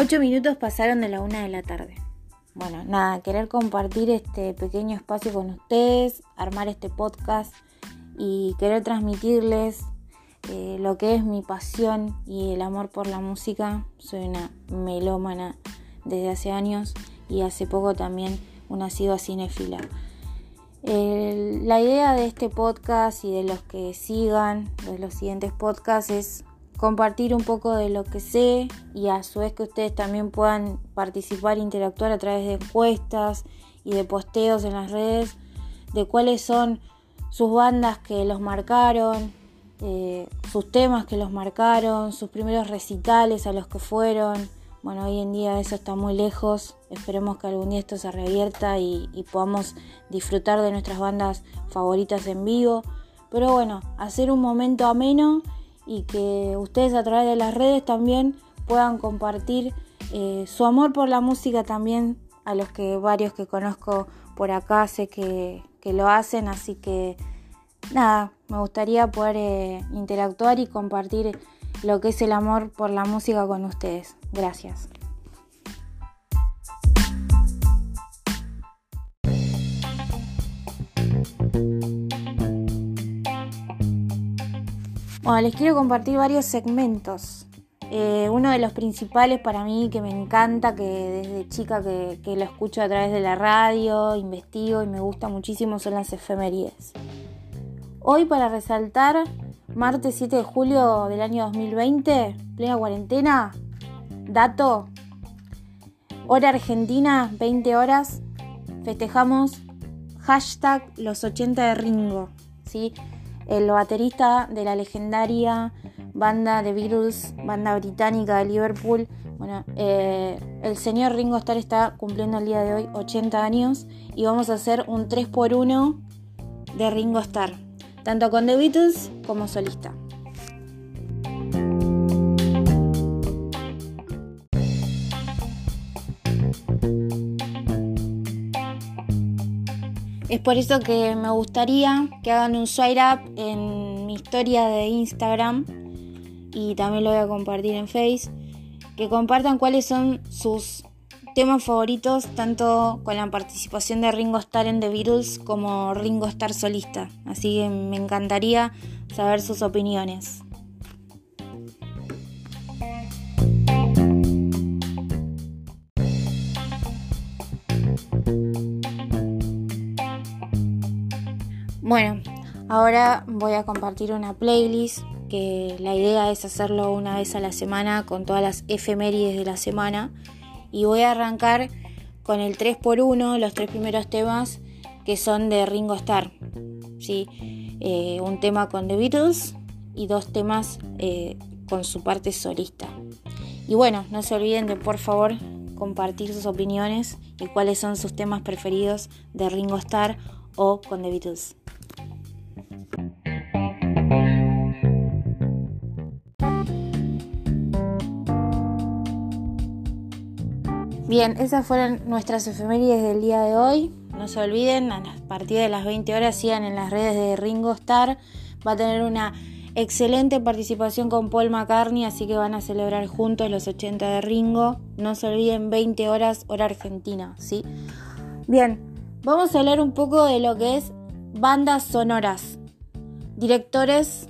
Ocho minutos pasaron de la una de la tarde. Bueno, nada, querer compartir este pequeño espacio con ustedes, armar este podcast y querer transmitirles eh, lo que es mi pasión y el amor por la música. Soy una melómana desde hace años y hace poco también una sido cinéfila. la idea de este podcast y de los que sigan, de los siguientes podcasts, es compartir un poco de lo que sé y a su vez que ustedes también puedan participar e interactuar a través de encuestas y de posteos en las redes de cuáles son sus bandas que los marcaron, eh, sus temas que los marcaron, sus primeros recitales a los que fueron. Bueno, hoy en día eso está muy lejos. Esperemos que algún día esto se revierta y, y podamos disfrutar de nuestras bandas favoritas en vivo. Pero bueno, hacer un momento ameno y que ustedes a través de las redes también puedan compartir eh, su amor por la música también a los que varios que conozco por acá sé que, lo hacen, así que nada, me gustaría poder eh, interactuar y compartir lo que es el amor por la música con ustedes. Gracias. Bueno, les quiero compartir varios segmentos. Eh, uno de los principales para mí que me encanta, que desde chica que, lo escucho a través de la radio, investigo y me gusta muchísimo son las efemérides. Hoy para resaltar, martes 7 de julio del año 2020, plena cuarentena, dato, hora argentina, 20 horas, festejamos hashtag los 80 de Ringo, ¿sí? El baterista de la legendaria banda de Beatles, banda británica de Liverpool. Bueno, eh, el señor Ringo Starr está cumpliendo el día de hoy 80 años y vamos a hacer un 3x1 de Ringo Starr, tanto con The Beatles como solista. Es por eso que me gustaría que hagan un swipe up en mi historia de Instagram y también lo voy a compartir en Face. Que compartan cuáles son sus temas favoritos, tanto con la participación de Ringo Starr en The Beatles como Ringo Starr solista. Así que me encantaría saber sus opiniones. Bueno, ahora voy a compartir una playlist que la idea es hacerlo una vez a la semana con todas las efemérides de la semana y voy a arrancar con el 3x1, los tres primeros temas que son de Ringo Starr. ¿sí? Eh, un tema con The Beatles y dos temas eh, con su parte solista. Y bueno, no se olviden de por favor compartir sus opiniones y cuáles son sus temas preferidos de Ringo Starr o con The Beatles. Bien, esas fueron nuestras efemérides del día de hoy. No se olviden, a partir de las 20 horas sigan en las redes de Ringo Starr. Va a tener una excelente participación con Paul McCartney, así que van a celebrar juntos los 80 de Ringo. No se olviden, 20 horas hora argentina, ¿sí? Bien, vamos a hablar un poco de lo que es bandas sonoras, directores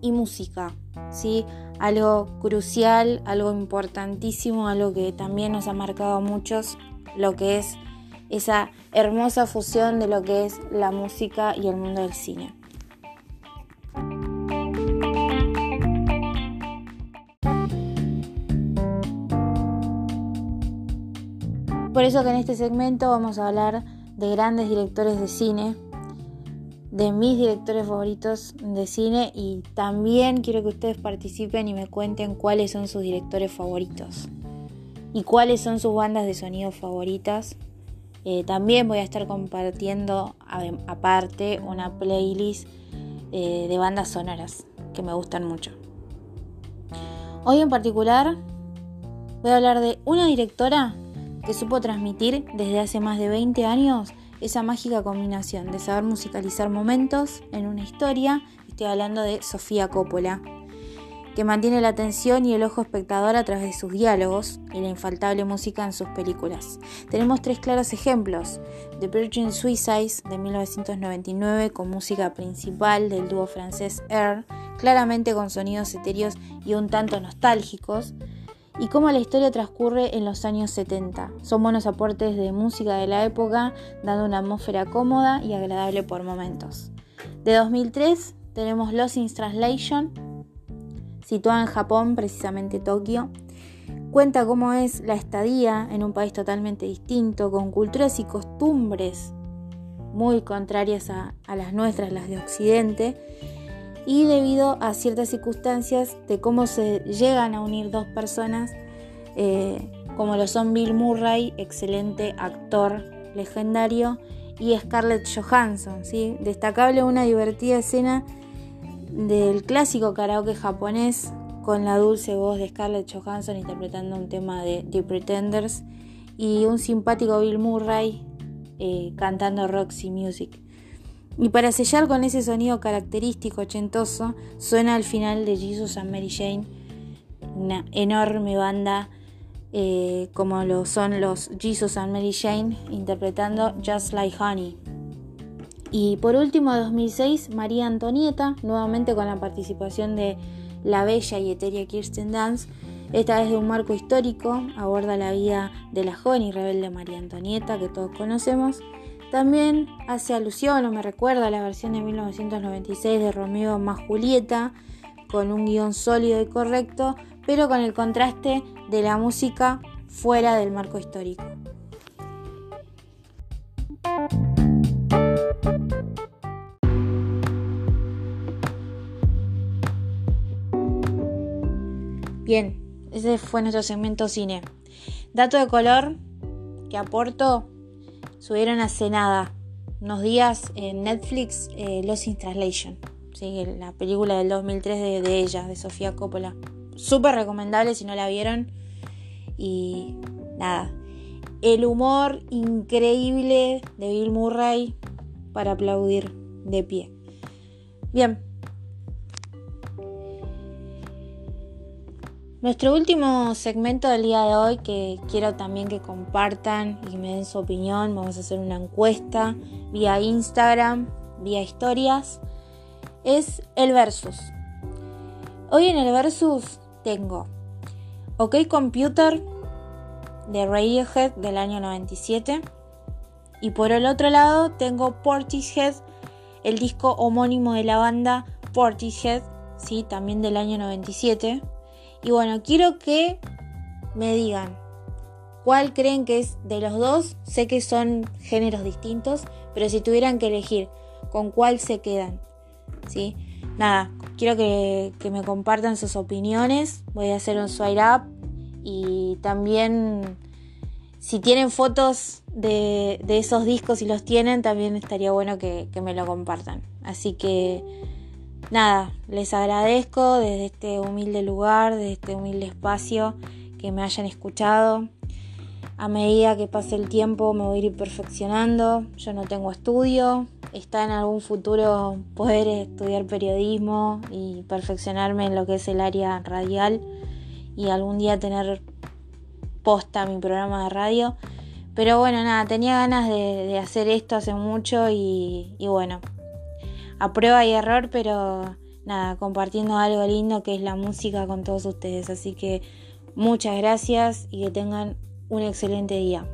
y música, ¿sí? algo crucial, algo importantísimo, algo que también nos ha marcado a muchos, lo que es esa hermosa fusión de lo que es la música y el mundo del cine. Por eso que en este segmento vamos a hablar de grandes directores de cine, de mis directores favoritos de cine y también quiero que ustedes participen y me cuenten cuáles son sus directores favoritos y cuáles son sus bandas de sonido favoritas. Eh, también voy a estar compartiendo aparte una playlist eh, de bandas sonoras que me gustan mucho. Hoy en particular voy a hablar de una directora que supo transmitir desde hace más de 20 años esa mágica combinación de saber musicalizar momentos en una historia. Estoy hablando de Sofía Coppola. que mantiene la atención y el ojo espectador a través de sus diálogos y la infaltable música en sus películas. Tenemos tres claros ejemplos: The Virgin Suicides de 1999 con música principal del dúo francés Air, claramente con sonidos etéreos y un tanto nostálgicos, y cómo la historia transcurre en los años 70. Son buenos aportes de música de la época, dando una atmósfera cómoda y agradable por momentos. De 2003 tenemos Lost in Translation, situada en Japón, precisamente Tokio. Cuenta cómo es la estadía en un país totalmente distinto, con culturas y costumbres muy contrarias a, las nuestras, las de Occidente, y debido a ciertas circunstancias de cómo se llegan a unir dos personas, eh, como lo son Bill Murray, excelente actor legendario, y Scarlett Johansson. Destacable una divertida escena del clásico karaoke japonés con la dulce voz de Scarlett Johansson interpretando un tema de The Pretenders y un simpático Bill Murray eh, cantando Roxy Music. Y para sellar con ese sonido característico ochentoso, suena al final de Jesus and Mary Jane, una enorme banda eh, como lo son los Jesus and Mary Jane interpretando Just Like Honey. Y por último, 2006, María Antonieta, nuevamente con la participación de la bella y etérea Kirsten Dance, esta vez de un marco histórico, aborda la vida de la joven y rebelde María Antonieta que todos conocemos. También hace alusión o me recuerda a la versión de 1996 de Romeo más Julieta, con un guion sólido y correcto, pero con el contraste de la música fuera del marco histórico. Bien, ese fue nuestro segmento cine. Dato de color que aporto, subieron hace nada, unos días en Netflix, eh, Los in Translation, la película del 2003 de, de ella, de Sofía Coppola súper recomendable si no la vieron. Y nada, el humor increíble de Bill Murray para aplaudir de pie. Bien. Nuestro último segmento del día de hoy que quiero también que compartan y me den su opinión, vamos a hacer una encuesta vía Instagram, vía historias, es el versus. Hoy en el versus tengo OK Computer de Radiohead del año 97 y por el otro lado tengo Portishead, el disco homónimo de la banda Portishead, ¿sí? también del año 97. Y bueno, quiero que me digan cuál creen que es de los dos. Sé que son géneros distintos, pero si tuvieran que elegir con cuál se quedan. ¿sí? Nada, quiero que, me compartan sus opiniones. Voy a hacer un swipe up y también si tienen fotos de, esos discos y los tienen, también estaría bueno que, que, me lo compartan. Así que nada, les agradezco desde este humilde lugar, desde este humilde espacio, que me hayan escuchado. A medida que pase el tiempo me voy a ir perfeccionando. Yo no tengo estudio, está en algún futuro poder estudiar periodismo y perfeccionarme en lo que es el área radial y algún día tener posta mi programa de radio. Pero bueno, nada, tenía ganas de, hacer esto hace mucho y, y, bueno, a prueba y error, pero nada, compartiendo algo lindo que es la música con todos ustedes. Así que muchas gracias y que tengan un excelente día.